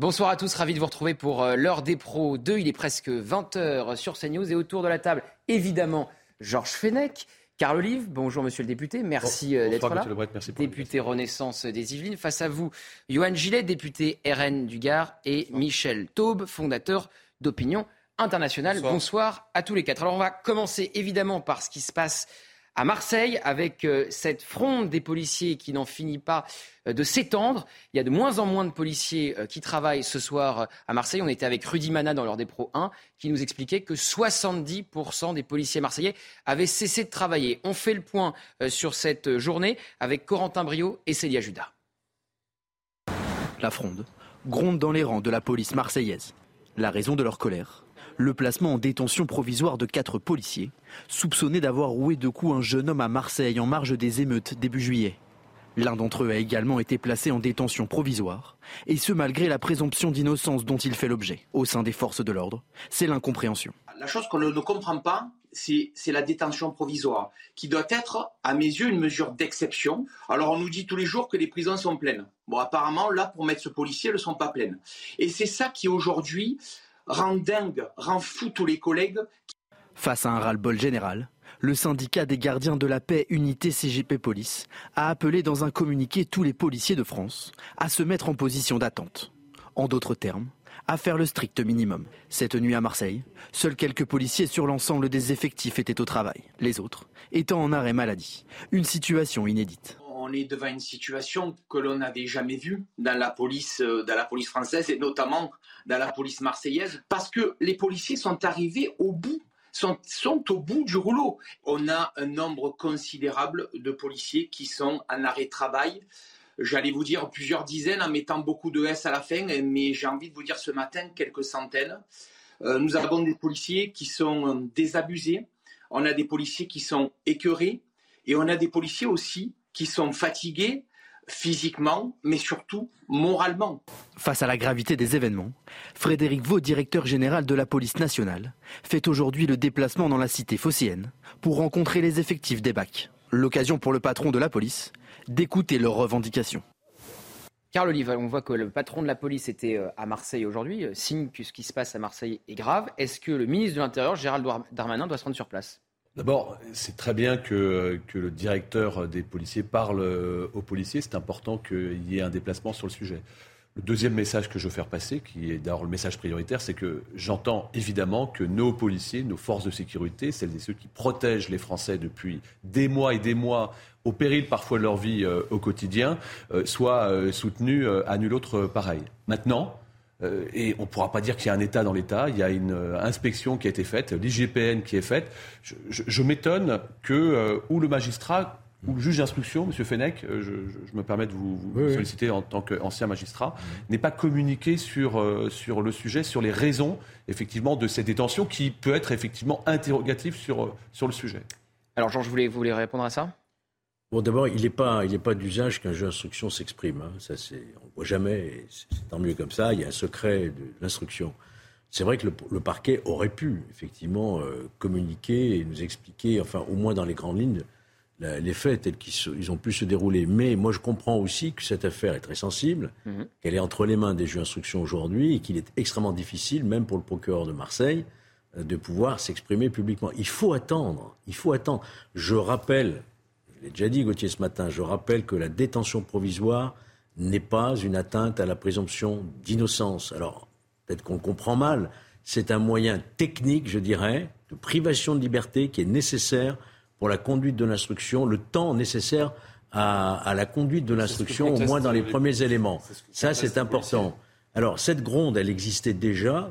Bonsoir à tous, ravi de vous retrouver pour euh, l'heure des pros 2. Il est presque 20h sur CNews et autour de la table, évidemment, Georges Fenech. Carl Olive, bonjour monsieur le député, merci euh, d'être là. merci député Renaissance des Yvelines. Face à vous, Johan Gillet, député RN du Gard et Michel Taube, fondateur d'Opinion Internationale. Bonsoir. à tous les quatre. Alors on va commencer évidemment par ce qui se passe à Marseille avec euh, cette fronde des policiers qui n'en finit pas euh, de s'étendre. Il y a de moins en moins de policiers euh, qui travaillent ce soir à Marseille. On était avec Rudy Mana dans l'heure des pros 1 qui nous expliquait que 70% des policiers marseillais avaient cessé de travailler. On fait le point sur cette journée avec Corentin Brio et Célia Judas. La fronde gronde dans les rangs de la police marseillaise. La raison de leur colère le placement en détention provisoire de quatre policiers, soupçonnés d'avoir roué de coups un jeune homme à Marseille en marge des émeutes début juillet. L'un d'entre eux a également été placé en détention provisoire, et ce malgré la présomption d'innocence dont il fait l'objet au sein des forces de l'ordre. C'est l'incompréhension. La chose qu'on ne comprend pas, c'est la détention provisoire, qui doit être, à mes yeux, une mesure d'exception. Alors on nous dit tous les jours que les prisons sont pleines. Bon, apparemment, là, pour mettre ce policier, elles ne sont pas pleines. Et c'est ça qui, aujourd'hui, rend dingue, rend fou tous les collègues. Face à un ras-le-bol général, le syndicat des gardiens de la paix Unité CGP Police a appelé dans un communiqué tous les policiers de France à se mettre en position d'attente. En d'autres termes, à faire le strict minimum. Cette nuit à Marseille, seuls quelques policiers sur l'ensemble des effectifs étaient au travail, les autres étant en arrêt maladie. Une situation inédite on est devant une situation que l'on n'avait jamais vue dans la police, euh, dans la police française et notamment dans la police marseillaise, parce que les policiers sont arrivés au bout sont, au bout du rouleau. On a un nombre considérable de policiers qui sont en arrêt de travail. J'allais vous dire plusieurs dizaines en mettant beaucoup de S à la fin, mais j'ai envie de vous dire ce matin quelques centaines. Euh, nous avons des policiers qui sont euh, désabusés, on a des policiers qui sont écœurés, et on a des policiers aussi qui sont fatigués physiquement, mais surtout moralement. Face à la gravité des événements, Frédéric Vaux, directeur général de la police nationale, fait aujourd'hui le déplacement dans la cité phocéenne pour rencontrer les effectifs des BAC. L'occasion pour le patron de la police d'écouter leurs revendications. Carl Olive, on voit que le patron de la police était euh, à Marseille aujourd'hui, euh, signe que ce qui se passe à Marseille est grave. Est-ce que le ministre de l'Intérieur, Gérald Darmanin, doit se rendre sur place? D'abord, c'est très bien que, le directeur des policiers parle euh, aux policiers. C'est important qu'il y ait un déplacement sur le sujet. Le deuxième message que je veux faire passer, qui est d'ailleurs le message prioritaire, c'est que j'entends évidemment que nos policiers, nos forces de sécurité, celles et ceux qui protègent les Français depuis des mois et des mois, au péril parfois de leur vie euh, au quotidien, euh, soient soutenus à nul autre pareil. Maintenant, euh, et on ne pourra pas dire qu'il y a un État dans l'État. Il y a une euh, inspection qui a été faite, l'IGPN qui est faite. Je, m'étonne que euh, ou le magistrat ou le juge d'instruction, M. Fenech, je, me permets de vous, solliciter en tant qu'ancien magistrat, n'ait pas communiqué sur, sur le sujet, sur les raisons effectivement de cette détention qui peut être effectivement interrogative sur, sur le sujet. Alors Jean, je voulais, vous voulez répondre à ça? Bon, d'abord, il n'est pas, il pas d'usage qu'un jeu d'instruction s'exprime. Hein. Ça, c'est, on ne voit jamais. C'est tant mieux comme ça. Il y a un secret de l'instruction. C'est vrai que le, parquet aurait pu effectivement euh, communiquer et nous expliquer, enfin, au moins dans les grandes lignes, les faits tels qu'ils ont pu se dérouler. Mais moi, je comprends aussi que cette affaire est très sensible, mhm. qu'elle est entre les mains des juges d'instruction aujourd'hui et qu'il est extrêmement difficile, même pour le procureur de Marseille, euh, de pouvoir s'exprimer publiquement. Il faut attendre. Il faut attendre. Je rappelle je l'ai déjà dit, Gauthier, ce matin, je rappelle que la détention provisoire n'est pas une atteinte à la présomption d'innocence. Alors, peut-être qu'on comprend mal, c'est un moyen technique, je dirais, de privation de liberté qui est nécessaire pour la conduite de l'instruction, le temps nécessaire à, la conduite de l'instruction, au moins dans les premiers éléments. Ça, c'est important. Alors, cette gronde, elle existait déjà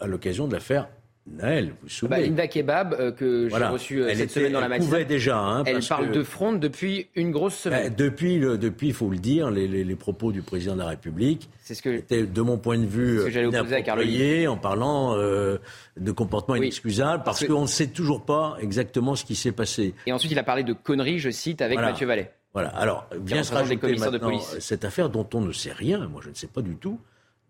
à l'occasion de l'affaire Naël, vous vous souvenez bah, Linda Kebab, euh, que j'ai reçu euh, cette semaine dans la matinée. déjà. Hein, elle parle de fronde depuis une grosse semaine. Bah, depuis, le, depuis, il faut le dire, les, les, propos du président de la République ce que, étaient, de mon point de vue, inappropriés, en parlant euh, de comportements inexcusables, parce, qu'on ne sait toujours pas exactement ce qui s'est passé. Et ensuite, il a parlé de conneries, je cite, avec Mathieu Vallet. Voilà. Alors, bien se rajouter maintenant cette affaire dont on ne sait rien. Moi, je ne sais pas du tout.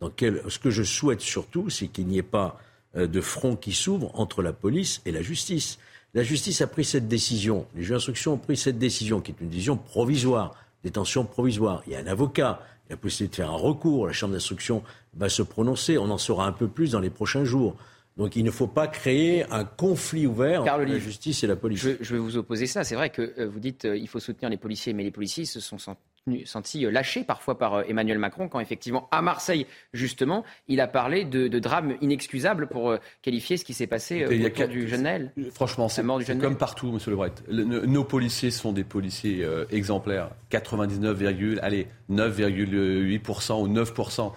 Dans quel... Ce que je souhaite surtout, c'est qu'il n'y ait pas euh, de front qui s'ouvre entre la police et la justice. La justice a pris cette décision, les juges d'instruction ont pris cette décision, qui est une décision provisoire, détention provisoire. Il y a un avocat, il y a la possibilité de faire un recours, la Chambre d'instruction va se prononcer, on en saura un peu plus dans les prochains jours. Donc il ne faut pas créer un conflit ouvert entre la justice et la police. Je, je vais vous opposer ça. C'est vrai que euh, vous dites qu'il euh, faut soutenir les policiers, mais les policiers se sont senti lâché parfois par euh, Emmanuel Macron quand effectivement à Marseille justement il a parlé de, de drame inexcusable pour euh, qualifier ce qui s'est passé euh, autour du jeune Naël. Franchement, c'est comme partout, Monsieur Lebret. nos policiers sont des policiers exemplaires. 99, allez 9,8% ou 9%.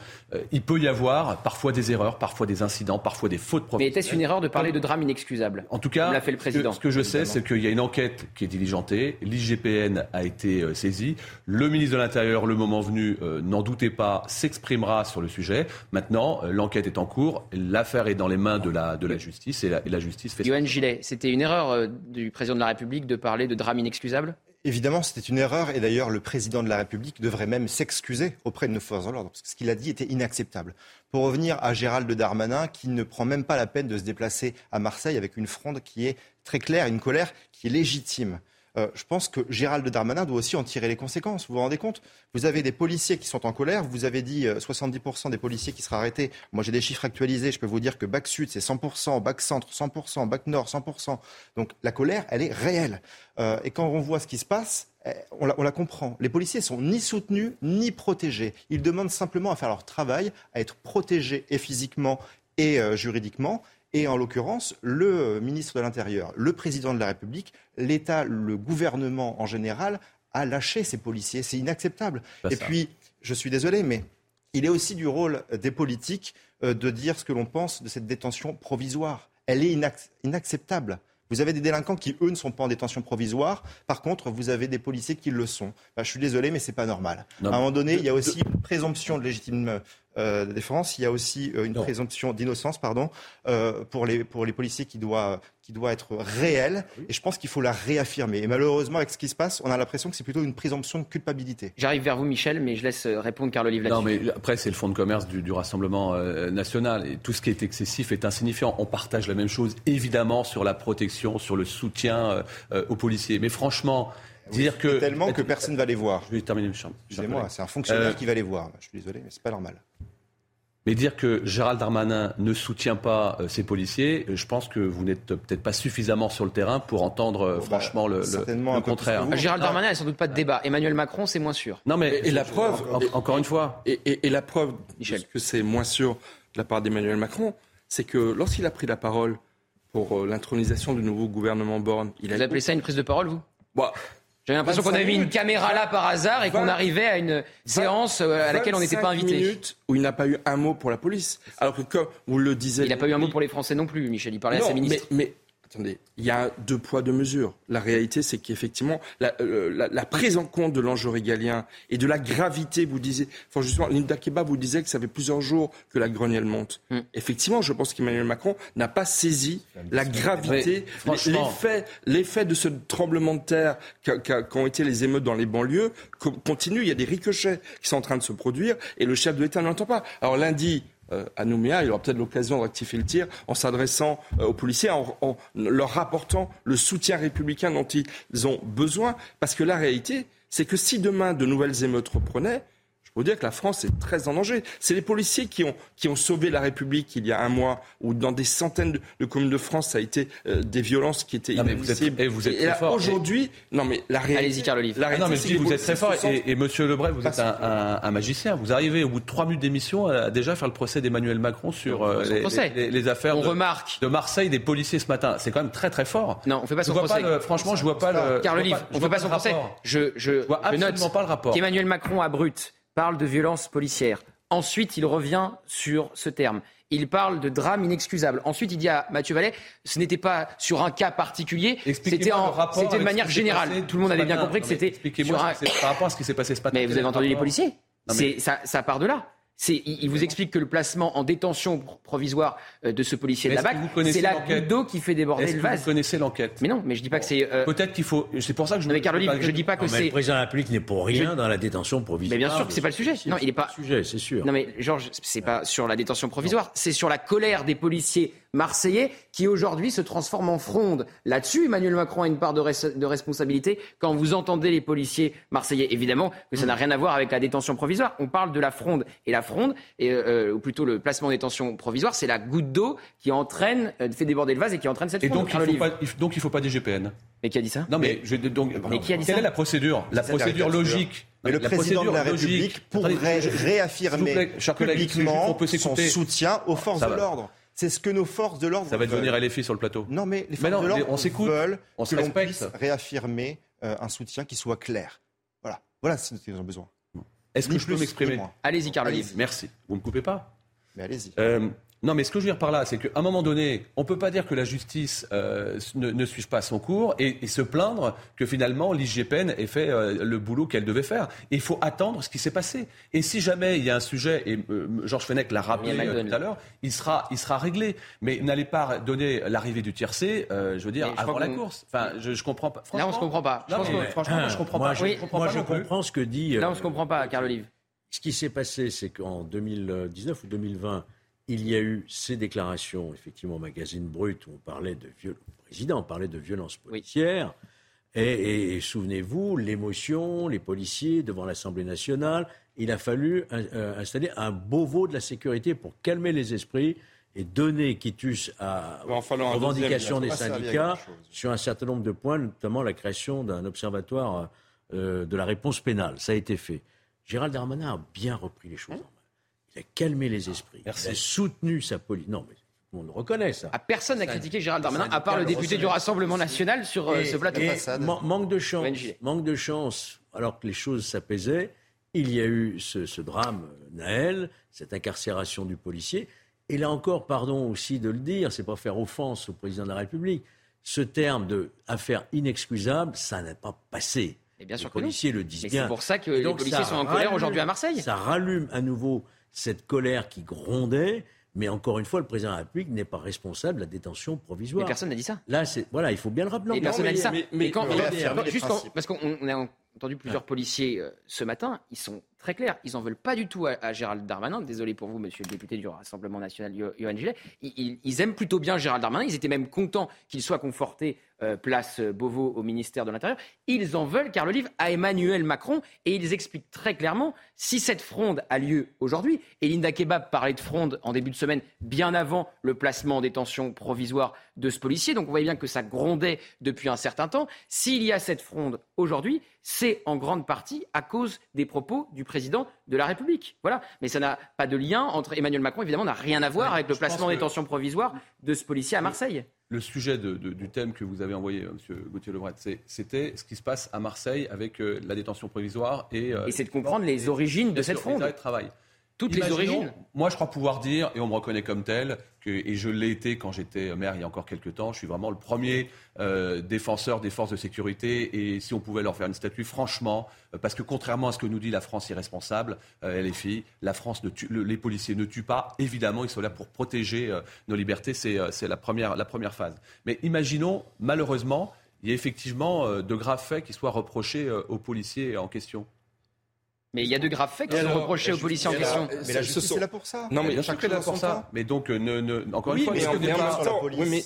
il peut y avoir parfois des erreurs, parfois des incidents, parfois des fautes professionnelles. Mais était-ce une erreur de parler de drame inexcusable En tout cas, fait le président. Ce que, je sais, c'est qu'il y a une enquête qui est diligentée. L'IGPN a été saisie. Le ministre de l'Intérieur, le moment venu, euh, n'en doutez pas, s'exprimera sur le sujet. Maintenant, euh, l'enquête est en cours, l'affaire est dans les mains de la, de la justice et la, justice fait. Yoann Gillet, c'était une erreur euh, du président de la République de parler de drame inexcusable? Évidemment, c'était une erreur et d'ailleurs le président de la République devrait même s'excuser auprès de nos forces de l'ordre parce que ce qu'il a dit était inacceptable. Pour revenir à Gérald Darmanin qui ne prend même pas la peine de se déplacer à Marseille avec une fronde qui est très claire, une colère qui est légitime. Euh, je pense que Gérald Darmanin doit aussi en tirer les conséquences. Vous vous rendez compte? Vous avez des policiers qui sont en colère. Vous avez dit 70% euh, des policiers qui seraient arrêtés. Moi, j'ai des chiffres actualisés. Je peux vous dire que Bac Sud, c'est 100%, Bac Centre, 100%, Bac Nord, 100%. Donc la colère, elle est réelle. Euh, et quand on voit ce qui se passe, eh, on la, on la, comprend. Les policiers sont ni soutenus ni protégés. Ils demandent simplement à faire leur travail, à être protégés et physiquement et juridiquement. Et en l'occurrence, le ministre de l'Intérieur, le président de la République, l'État, le gouvernement en général, a lâché ces policiers. C'est inacceptable. Et puis, je suis désolé, mais il est aussi du rôle des politiques euh, de dire ce que l'on pense de cette détention provisoire. Elle est inacceptable. Vous avez des délinquants qui, eux, ne sont pas en détention provisoire. Par contre, vous avez des policiers qui le sont. Bah, je suis désolé, mais ce n'est pas normal. à un moment donné, il y a aussi une présomption de légitime euh, défense, il y a aussi euh, une présomption d'innocence, pardon, euh, pour, les, pour les policiers qui doit, qui doit être réelle. Et je pense qu'il faut la réaffirmer. Et malheureusement, avec ce qui se passe, on a l'impression que c'est plutôt une présomption de culpabilité. J'arrive vers vous, Michel, mais je laisse répondre Carl Olive Non, mais après, c'est le fonds de commerce du, Rassemblement national. Et tout ce qui est excessif est insignifiant. On partage la même chose, évidemment, sur la protection, sur le soutien aux policiers. Mais franchement, dire que. Tellement que personne ne va les voir. Je vais terminer, Excusez-moi, c'est un fonctionnaire qui va les voir. Je suis désolé, mais c'est pas normal. Mais dire que Gérald Darmanin ne soutient pas euh, ces policiers, je pense que vous n'êtes peut-être pas suffisamment sur le terrain pour entendre euh, bah, franchement le, contraire. Gérald Darmanin, il n'y a sans doute pas de débat. Emmanuel Macron, c'est moins sûr. Non, mais et, la preuve, encore une fois, et, la preuve que c'est moins sûr de la part d'Emmanuel Macron, c'est que lorsqu'il a pris la parole pour euh, l'intronisation du nouveau gouvernement Borne, il a. Vous appelez ça une prise de parole, vous? Bah, j'ai l'impression qu'on avait mis une caméra là par hasard et qu'on arrivait à une séance euh, à laquelle on n'était pas invité. minutes où il n'a pas eu un mot pour la police. Alors que comme vous le disiez... Il n'a pas eu un mot pour les Français non plus, Michel. Il parlait à ses ministres. mais Attendez, il y a deux poids, deux mesures. La réalité, c'est qu'effectivement, la, euh, prise en compte de l'enjeu régalien et de la gravité, vous disiez, enfin justement, Linda Keba vous disait que ça fait plusieurs jours que la grenière monte. Hmm. Effectivement, je pense qu'Emmanuel Macron n'a pas saisi la gravité, l'effet de ce tremblement de terre qu'ont été les émeutes dans les banlieues continue. Il y a des ricochets qui sont en train de se produire et le chef de l'État n'entend pas. Alors lundi, à Nouméa. Il aura peut-être l'occasion de rectifier le tir en s'adressant euh, aux policiers, en, en, leur rapportant le soutien républicain dont ils ont besoin. Parce que la réalité, c'est que si demain de nouvelles émeutes reprenaient, faut dire que la France est très en danger. C'est les policiers qui ont, qui ont sauvé la République il y a un mois, où dans des centaines de, communes de France, ça a été euh, des violences qui étaient inadmissibles. Et vous êtes, très fort. Aujourd'hui, non mais la réalité. Allez-y, Carl Olive. Ah non, mais vous, êtes très fort. Et, Monsieur Lebray, vous êtes un, magicien. Vous arrivez au bout de trois minutes d'émission à déjà faire le procès d'Emmanuel Macron sur euh, les, affaires on de, remarque. de Marseille, des policiers ce matin. C'est quand même très très fort. Non, on fait pas son procès. franchement, je vois pas le. Carl Olive, on fait pas son procès. Je, je, vois absolument pas le rapport. Qu'Emmanuel Macron a brut parle de violence policière. Ensuite, il revient sur ce terme. Il parle de drame inexcusable. Ensuite, il dit à Mathieu Vallet, ce n'était pas sur un cas particulier, c'était de manière générale. Tout le monde avait bien compris que c'était Expliquez-moi par rapport à ce qui s'est passé ce matin. Mais vous avez entendu les policiers? Ça, ça part de là. Il, vous explique que le placement en détention provisoire euh, de ce policier de la BAC, c'est la goutte d'eau qui fait déborder le vase. Vous connaissez l'enquête? Mais non, mais je dis pas que c'est. Euh, Peut-être qu'il faut. C'est pour ça que je. Non, mais Carlo, je dis pas que c'est. Le président de la République n'est pour rien dans la détention provisoire. Mais bien sûr que c'est pas le sujet. Non, il est pas. sujet, c'est sûr. Non, mais Georges, c'est pas sur la détention provisoire, c'est sur la colère des policiers marseillais qui aujourd'hui se transforment en fronde. Là-dessus, Emmanuel Macron a une part de, de, responsabilité quand vous entendez les policiers marseillais. Évidemment que ça n'a rien à voir avec la détention provisoire. On parle de la fronde. Et la fronde, et, euh, ou plutôt le placement en détention provisoire, c'est la goutte d'eau qui entraîne, euh, fait déborder le vase et qui entraîne cette fronde. donc, il faut pas, donc il ne faut pas des GPN. Mais qui a dit ça Non, mais, je, donc, mais qui a dit quelle est la procédure La procédure logique mais le président de la République pourrait réaffirmer publiquement son soutien aux forces de l'ordre. C'est ce que nos forces de l'ordre Ça va devenir LFI sur le plateau. Non, mais les forces de l'ordre veulent on que l'on puisse réaffirmer euh, un soutien qui soit clair. Voilà, voilà ce dont ils ont besoin. Est-ce que je peux m'exprimer Allez-y, Carlo. Merci. Vous ne me coupez pas Mais allez-y. Euh, non, mais ce que je veux dire par là, c'est qu'à un moment donné, on ne peut pas dire que la justice euh, ne, ne suive pas son cours et, se plaindre que finalement l'IGPN ait fait euh, le boulot qu'elle devait faire. il faut attendre ce qui s'est passé. Et si jamais il y a un sujet, et euh, Georges Fenech l'a rappelé tout à l'heure, il sera, il sera réglé. Mais n'allez pas donner l'arrivée du tiercé, je veux dire, avant la course. Enfin, je, ne comprends pas. Là, on se comprend pas. franchement, je comprends moi, pas. Je, comprends, moi, je comprends ce que dit. Là, on se comprend pas, Carl Olive. Ce qui s'est passé, c'est qu'en 2019 ou 2020, il y a eu ces déclarations, effectivement, au magazine Brut, où on parlait de le président parlait de violence policière. Et, souvenez-vous, l'émotion, les policiers devant l'Assemblée nationale, il a fallu euh, installer un Beauvau de la sécurité pour calmer les esprits et donner quitus à revendication des syndicats sur un certain nombre de points, notamment la création d'un observatoire euh, de la réponse pénale. Ça a été fait. Gérald Darmanin a bien repris les choses main il a calmé les esprits. Il a soutenu sa police. Non, mais on le reconnaît, ça. Ah, personne n'a critiqué Gérald Darmanin, à part le député du Rassemblement national sur euh, ce plateau. manque de chance. Manque de chance, alors que les choses s'apaisaient. Il y a eu ce, drame, Naël, cette incarcération du policier. Et là encore, pardon aussi de le dire, c'est pas faire offense au président de la République. Ce terme de affaire inexcusable, ça n'a pas passé. Et bien sûr les policiers le disent bien. C'est pour ça que les policiers sont en colère aujourd'hui à Marseille. Ça rallume à nouveau cette colère qui grondait. Mais encore une fois, le président de la République n'est pas responsable de la détention provisoire. Mais personne n'a dit ça. Là, c'est voilà, il faut bien le rappeler. personne n'a dit ça. Mais, quand, juste parce qu'on a entendu plusieurs policiers euh, ce matin, ils sont très clair. Ils n'en veulent pas du tout à, Gérald Darmanin. Désolé pour vous, monsieur le député du Rassemblement national, Johan Gillet. Ils, aiment plutôt bien Gérald Darmanin. Ils étaient même contents qu'il soit conforté place Beauvau au ministère de l'Intérieur. Ils en veulent, car le livre, à Emmanuel Macron. Et ils expliquent très clairement si cette fronde a lieu aujourd'hui. Et Linda Kebab parlait de fronde en début de semaine, bien avant le placement en détention provisoire de ce policier. Donc on voyait bien que ça grondait depuis un certain temps. S'il y a cette fronde aujourd'hui, c'est en grande partie à cause des propos du président de la République. Voilà. Mais ça n'a pas de lien entre Emmanuel Macron, évidemment, n'a rien à voir avec le placement en détention provisoire de ce policier à Marseille. Le sujet du thème que vous avez envoyé, euh, M. Gauthier Lebret, c'était ce qui se passe à Marseille avec euh, la détention provisoire et. Euh, et c'est de comprendre les origines de cette fronde. travail toutes les origines. Moi, je crois pouvoir dire, et on me reconnaît comme tel, que, et je l'ai été quand j'étais maire il y a encore quelques temps, je suis vraiment le premier euh, défenseur des forces de sécurité. Et si on pouvait leur faire une statue, franchement, euh, parce que contrairement à ce que nous dit la France irresponsable, euh, les filles, la France ne tue, les policiers ne tuent pas. Évidemment, ils sont là pour protéger nos libertés. C'est la première, la première phase. Mais imaginons, malheureusement, il y a effectivement de graves faits qui soient reprochés aux policiers en question. Mais il y a de graves faits qui sont reprochés aux policiers en question. Mais la justice est là pour ça? Non, mais bien sûr là pour ça. Mais donc, euh, encore une fois, mais en même temps, oui,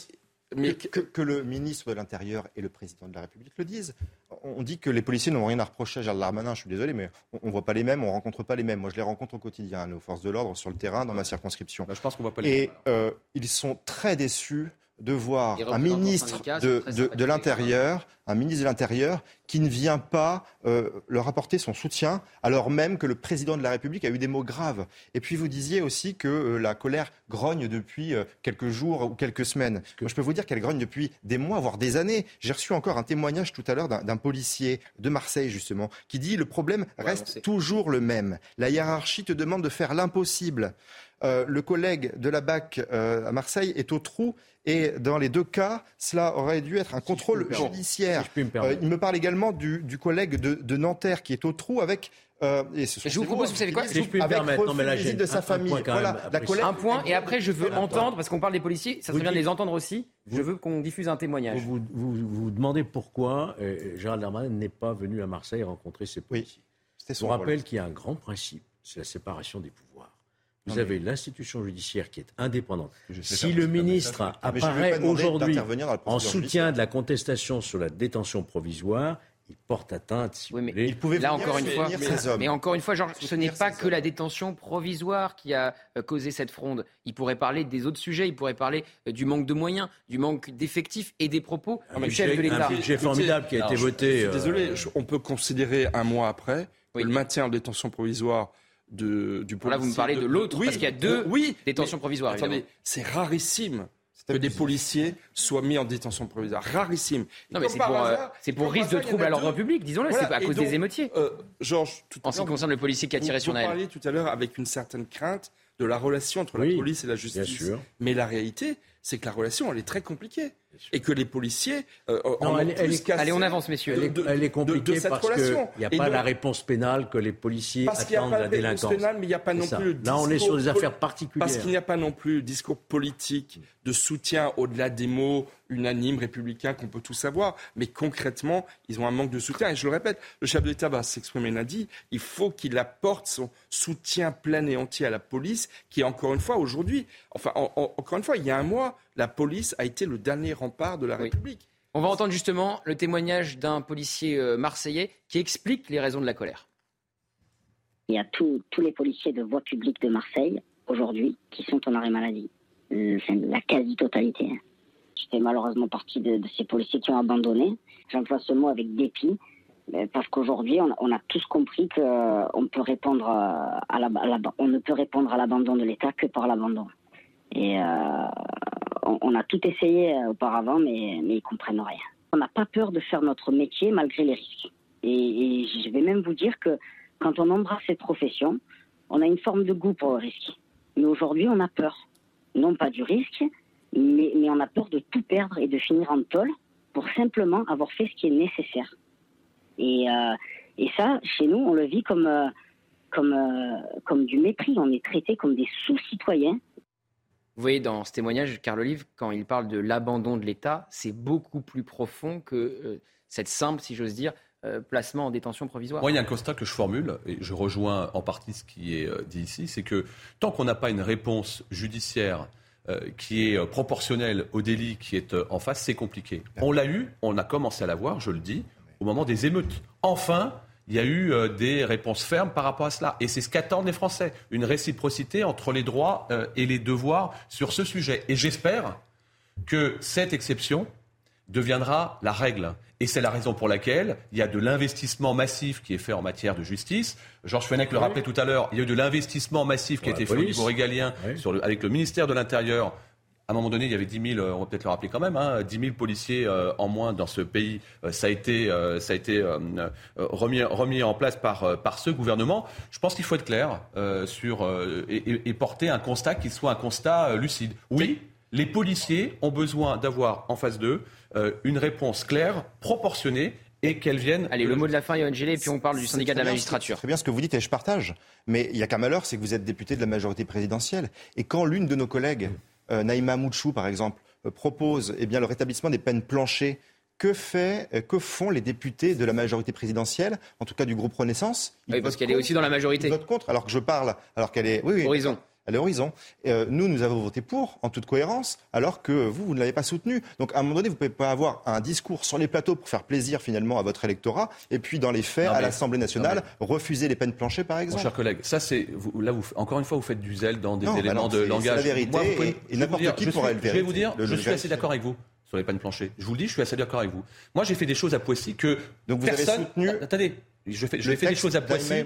mais que, que, le ministre de l'Intérieur et le président de la République le disent. On dit que les policiers n'ont rien à reprocher à Gérald Darmanin. Je suis désolé, mais on ne voit pas les mêmes, on ne rencontre pas les mêmes. Moi, je les rencontre au quotidien, nos forces de l'ordre, sur le terrain, dans ma circonscription. Bah, je pense qu'on voit pas les et euh, ils sont très déçus de voir un ministre de, l'Intérieur, un ministre de l'Intérieur qui ne vient pas euh, leur apporter son soutien, alors même que le président de la République a eu des mots graves. Et puis vous disiez aussi que euh, la colère grogne depuis euh, quelques jours ou quelques semaines. Moi, je peux vous dire qu'elle grogne depuis des mois, voire des années. J'ai reçu encore un témoignage tout à l'heure d'un policier de Marseille, justement, qui dit le problème reste toujours le même. La hiérarchie te demande de faire l'impossible. le collègue de la BAC à Marseille est au trou et dans les deux cas, cela aurait dû être un contrôle judiciaire. Euh, il me parle également du, collègue de, Nanterre qui est au trou avec Euh, je vous propose, vous savez quoi Si je puis me permettre, non, mais là, de sa famille. voilà, la. Un point, et après, je veux entendre, parce qu'on parle des policiers, ça serait bien de les entendre aussi. Je veux qu'on diffuse un témoignage. Vous vous, vous, demandez pourquoi euh, Gérald Darmanin n'est pas venu à Marseille rencontrer ses policiers. Oui, Je vous rappelle qu'il y a un grand principe, c'est la séparation des pouvoirs. Vous avez l'institution judiciaire qui est indépendante. Si le ministre apparaît aujourd'hui en soutien de la contestation sur la détention provisoire, il porte atteinte, si oui, mais Il là encore une fois, mais, encore une fois, ce n'est pas que la détention provisoire qui a euh, causé cette fronde. Il pourrait parler des autres sujets. Il pourrait parler euh, du manque de moyens, du manque d'effectifs et des propos du chef de l'État. Un budget formidable qui a été voté. Euh, désolé, on peut considérer un mois après le maintien en détention provisoire de, du policier. Là, vous me parlez de, l'autre, parce qu'il y a deux oui, détentions provisoires. Attendez, c'est rarissime que des policiers soient mis en détention provisoire. Rarissime. Non, mais c'est pour, euh, pour risque de trouble à l'ordre public, disons-le, c'est à cause des émeutiers. Euh, Georges, tout en ce qui concerne le policier qui a tiré sur Naël. Vous parliez tout à l'heure avec une certaine crainte de la relation entre la police et la justice. Bien sûr. Mais la réalité, c'est que la relation, elle est très compliquée. Et que les policiers. Euh, non, elle, allez, on avance, messieurs. elle est, compliquée parce qu'il n'y a pas la réponse pénale que les policiers attendent de la délinquance. Pénale, mais il n'y a pas non plus. Là, on est sur des affaires particulières. Parce qu'il n'y a pas non plus le discours politique de soutien au-delà des mots unanimes, républicains, qu'on peut tous savoir. Mais concrètement, ils ont un manque de soutien. Et je le répète, le chef de l'État va s'exprimer lundi. Il faut qu'il apporte son soutien plein et entier à la police, qui, encore une fois, aujourd'hui, enfin, encore une fois, il y a un mois, la police a été le dernier rempart de la République. On va entendre justement le témoignage d'un policier euh, marseillais qui explique les raisons de la colère. Il y a tous les policiers de voie publique de Marseille aujourd'hui qui sont en arrêt maladie. Euh, c'est la quasi-totalité. Je fais malheureusement partie de, ces policiers qui ont abandonné. J'emploie ce mot avec dépit euh, parce qu'aujourd'hui, on, a tous compris qu'on peut répondre à on ne peut répondre à l'abandon de l'État que par l'abandon. Et on, a tout essayé euh, auparavant, mais, mais ils comprennent rien. On n'a pas peur de faire notre métier malgré les risques. Et, je vais même vous dire que quand on embrasse cette profession, on a une forme de goût pour le risque. Mais aujourd'hui, on a peur. Non pas du risque, mais, on a peur de tout perdre et de finir en tôle pour simplement avoir fait ce qui est nécessaire. Et, euh, ça, chez nous, on le vit comme, euh, comme, comme du mépris. On est traité comme des sous-citoyens vous voyez dans ce témoignage, Carl Olive, quand il parle de l'abandon de l'État, c'est beaucoup plus profond que euh, cette simple, si j'ose dire, euh, placement en détention provisoire. Moi, il y a un constat que je formule, et je rejoins en partie ce qui est euh, dit ici, c'est que tant qu'on n'a pas une réponse judiciaire qui est proportionnelle au délit qui est en face, c'est compliqué. On l'a eu, on a commencé à l'avoir, je le dis, au moment des émeutes. Enfin, il y a eu euh, des réponses fermes par rapport à cela. Et c'est ce qu'attendent les Français, une réciprocité entre les droits euh, et les devoirs sur ce sujet. Et j'espère que cette exception deviendra la règle. Et c'est la raison pour laquelle il y a de l'investissement massif qui est fait en matière de justice. Georges Fenech le rappelait tout à l'heure, il y a eu de l'investissement massif qui a été fait au niveau régalien avec le ministère de l'Intérieur à un moment donné, il y avait 10 000, euh, on va peut-être le rappeler quand même, hein, 10 000 policiers euh, en moins dans ce pays. Euh, ça a été, ça a été remis, remis, en place par, par ce gouvernement. Je pense qu'il faut être clair sur, et, et, porter un constat qui soit un constat lucide. Oui, les policiers ont besoin d'avoir en face d'eux une réponse claire, proportionnée et qu'elle vienne. Allez, le mot de la fin, Yoann Gillet, et puis on parle du syndicat de la magistrature. C'est très bien ce que vous dites et je partage. Mais il y a qu'un malheur, c'est que vous êtes député de la majorité présidentielle. Et quand l'une de nos collègues Naïma Mouchou, par exemple, euh, propose eh bien, le rétablissement des peines planchées. Que, fait, euh, que font les députés de la majorité présidentielle, en tout cas du groupe Renaissance? Oui, parce qu'elle est aussi dans la majorité. Ils votent contre, alors que je parle, alors qu'elle est. Oui, oui. Horizon à l'horizon. Euh, nous, nous avons voté pour, en toute cohérence, alors que vous, vous ne l'avez pas soutenu. Donc, à un moment donné, vous ne pouvez pas avoir un discours sur les plateaux pour faire plaisir, finalement, à votre électorat, et puis, dans les faits, à l'Assemblée nationale, refuser les peines planchées, par exemple. Mon cher collègue, ça, c'est. Là, vous, encore une fois, vous faites du zèle dans des bah éléments de langage. La vérité, et, n'importe qui pourrait le vérifier. Je vais vous dire, je suis assez d'accord avec vous sur les peines planchées. Je vous le dis, je suis assez d'accord avec vous. Moi, j'ai fait des choses à Poissy que. Donc, vous avez soutenu. Attendez, je fais, fait des choses à Poissy.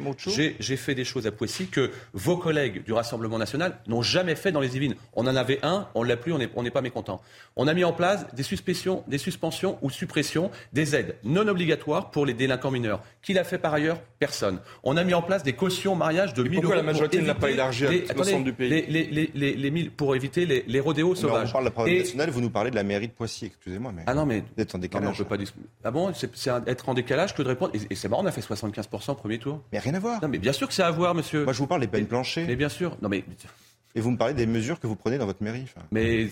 J'ai fait des choses à Poissy que vos collègues du Rassemblement national n'ont jamais fait dans les Yvelines. On en avait un, on l'a plus, on n'est pas mécontent. On a mis en place des suspensions, des suspensions ou suppressions des aides non obligatoires pour les délinquants mineurs. Qui l'a fait par ailleurs? Personne. On a mis en place des cautions mariage de 1000 euros. Pourquoi la majorité ne l'a pas élargi à l'ensemble du pays les, les, les, les, Pour éviter les, les rodéos sauvages. on parle de la province nationale, vous nous parlez de la mairie de Poissy, excusez-moi. Mais ah non, mais. D'être en décalage. pas Ah bon, c'est être en décalage que de répondre. Et, c'est marrant, on a fait 75% premier tour. Mais rien à voir. Non, mais bien sûr que c'est à voir, monsieur. Moi, je vous parle des peines planchées. Mais bien sûr. Non, mais. Et vous me parlez des mesures que vous prenez dans votre mairie. Mais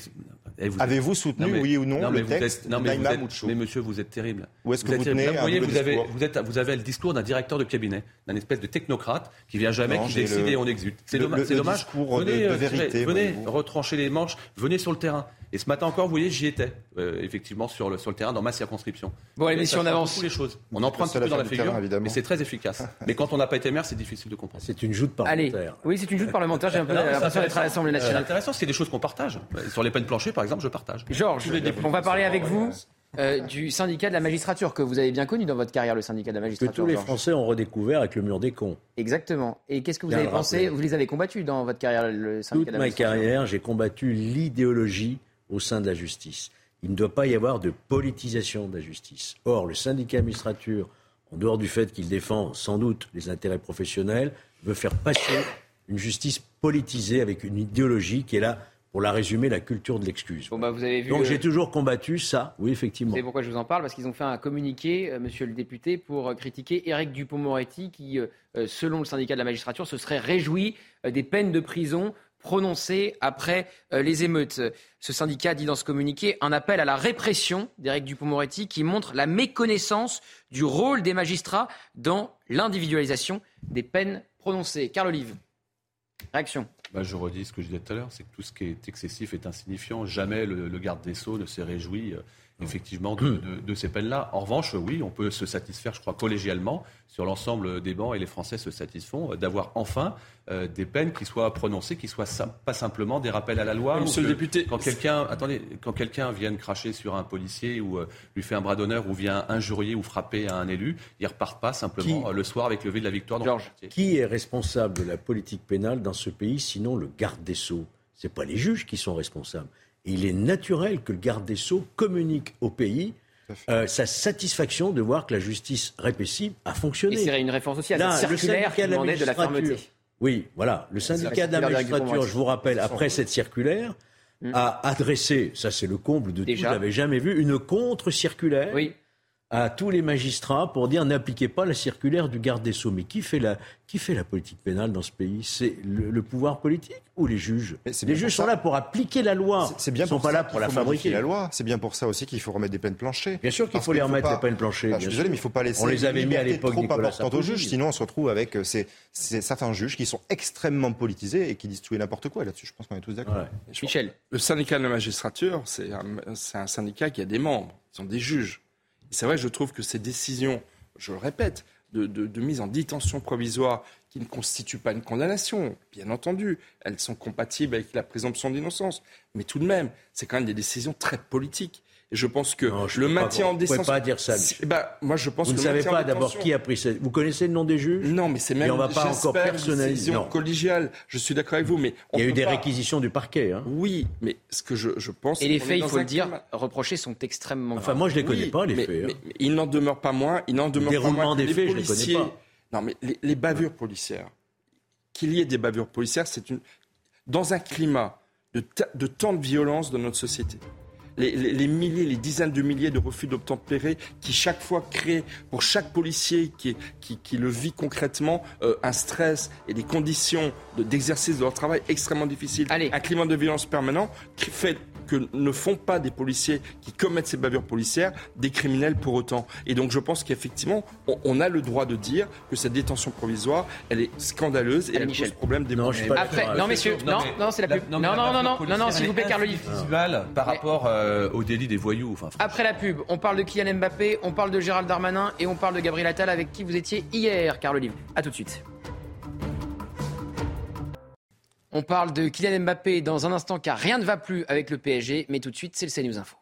avez-vous soutenu, oui ou non, le texte non, mais, mais monsieur, vous êtes terrible. Où est-ce que vous, tenez vous, voyez, vous, avez, vous, êtes, vous avez le discours d'un directeur de cabinet, d'un espèce de technocrate qui vient jamais, qui décide et on exécute. C'est dommage. Le, dommage. venez, de, de vérité, venez retrancher les manches, venez sur le terrain. Et ce matin encore, vous voyez, j'y étais, euh, effectivement, sur le, sur le terrain, dans ma circonscription. Bon, allez, messieurs, on avance. les choses. On petit peu dans la figure, mais c'est très efficace. mais quand on n'a pas été maire, c'est difficile de comprendre. C'est une joute parlementaire. Allez. Oui, c'est une joute parlementaire. J'ai un peu l'impression à l'Assemblée nationale. C'est intéressant, c'est des choses qu'on partage. Sur les peines planchées, par exemple, je partage. Georges, on va parler avec vous. Euh, du syndicat de la magistrature, que vous avez bien connu dans votre carrière, le syndicat de la magistrature. Que tous les Français ont redécouvert avec le mur des cons. Exactement. Et qu'est-ce que vous avez pensé Vous les avez combattus dans votre carrière, le syndicat de la magistrature Toute ma carrière, j'ai combattu l'idéologie au sein de la justice. Il ne doit pas y avoir de politisation de la justice. Or, le syndicat magistrature, en dehors du fait qu'il défend sans doute les intérêts professionnels, veut faire passer une justice politisée avec une idéologie qui est là pour la résumer, la culture de l'excuse. Bon, bah, vous avez vu Donc j'ai toujours combattu ça, oui, effectivement. C'est pourquoi je vous en parle, parce qu'ils ont fait un communiqué, euh, monsieur le député, pour euh, critiquer Éric Dupont-Moretti, qui, euh, selon le syndicat de la magistrature, se serait réjoui des peines de prison prononcées après les émeutes. Ce syndicat dit dans ce communiqué un appel à la répression d'Éric Dupont-Moretti qui montre la méconnaissance du rôle des magistrats dans l'individualisation des peines prononcées. Carl Olive, Bah, je redis ce que je disais tout à l'heure, c'est que tout ce qui est excessif est insignifiant. Jamais le, garde des Sceaux ne s'est réjoui euh, effectivement de, de, ces peines-là. En revanche, oui, on peut se satisfaire, je crois, collégialement, sur l'ensemble des bancs, et les Français se satisfont, euh, d'avoir enfin euh, des peines qui soient prononcées, qui soient pas simplement des rappels à la loi. Monsieur le député, quand quelqu'un, attendez, quand quelqu'un vient cracher sur un policier ou euh, lui fait un bras d'honneur ou vient injurier ou frapper un élu, il repart pas simplement le soir avec le V de la victoire. Dans Georges, qui est responsable de la politique pénale dans ce pays, sinon le garde des sceaux? C'est pas les juges qui sont responsables il est naturel que le garde des Sceaux communique au pays euh, sa satisfaction de voir que la justice répressive a fonctionné. Et c'est une référence aussi à la circulaire qui demandait de la fermeté. Oui, voilà. Le syndicat de la magistrature, je vous rappelle, après cette circulaire, a adressé, ça c'est le comble de tout, je n'avais jamais vu, une contre-circulaire oui à tous les magistrats pour dire n'appliquez pas la circulaire du garde des Sceaux. Mais qui fait la, qui fait la politique pénale dans ce pays? C'est le, pouvoir politique ou les juges? Les juges sont là pour appliquer la loi. C'est bien Ils ne sont pas là pour la fabriquer. La loi. C'est bien pour ça aussi qu'il faut remettre des peines planchées. Bien sûr qu'il faut les remettre les peines planchées. je suis désolé, mais il ne faut pas laisser. On les avait mis à l'époque trop importantes aux juges. Sinon, on se retrouve avec euh, ces, certains juges qui sont extrêmement politisés et qui disent tout et n'importe quoi. Là-dessus, je pense qu'on est tous d'accord. Michel, le syndicat de la magistrature, c'est un syndicat qui a des membres, ils sont des juges c'est vrai, je trouve que ces décisions, je le répète, de, mise en détention provisoire qui ne constituent pas une condamnation, bien entendu, elles sont compatibles avec la présomption d'innocence, mais tout de même, c'est quand même des décisions très politiques je pense que le maintien en détention. Vous ne pouvez pas dire ça. Bah, moi, je pense vous ne savez pas d'abord qui a pris cette. Vous connaissez le nom des juges? Non, mais c'est même. Et on va pas encore personnaliser. Collégiale. Je suis d'accord avec vous, mais il y a eu des réquisitions du parquet. Hein. Oui, mais ce que je, je pense. Et les faits, il faut le dire, reprochés sont extrêmement. Enfin, moi, je les connais pas les faits. Hein. Mais, il n'en demeure pas moins. Il n'en demeure pas moins. des faits, je les connais pas. Non, mais les, bavures policières. Qu'il y ait des bavures policières, c'est une dans un climat de, de tant de violence dans notre société les, milliers, les dizaines de milliers de refus d'obtempérer qui chaque fois créent pour chaque policier qui, qui, le vit concrètement euh, un stress et des conditions d'exercice de, leur travail extrêmement difficiles. Un climat de violence permanent qui fait que ne font pas des policiers qui commettent ces bavures policières des criminels pour autant. Et donc je pense qu'effectivement, on, a le droit de dire que cette détention provisoire, elle est scandaleuse et elle pose problème des non, Après, non messieurs, non, non, c'est la pub. Non, non, non, non, non, non, s'il vous plaît, Carl Olive. par rapport euh, au délit des voyous. Enfin, Après la pub, on parle de Kylian Mbappé, on parle de Gérald Darmanin et on parle de Gabriel Attal avec qui vous étiez hier, Carl Olive. A tout de suite. On parle de Kylian Mbappé dans un instant car rien ne va plus avec le PSG, mais tout de suite c'est le CNews Info.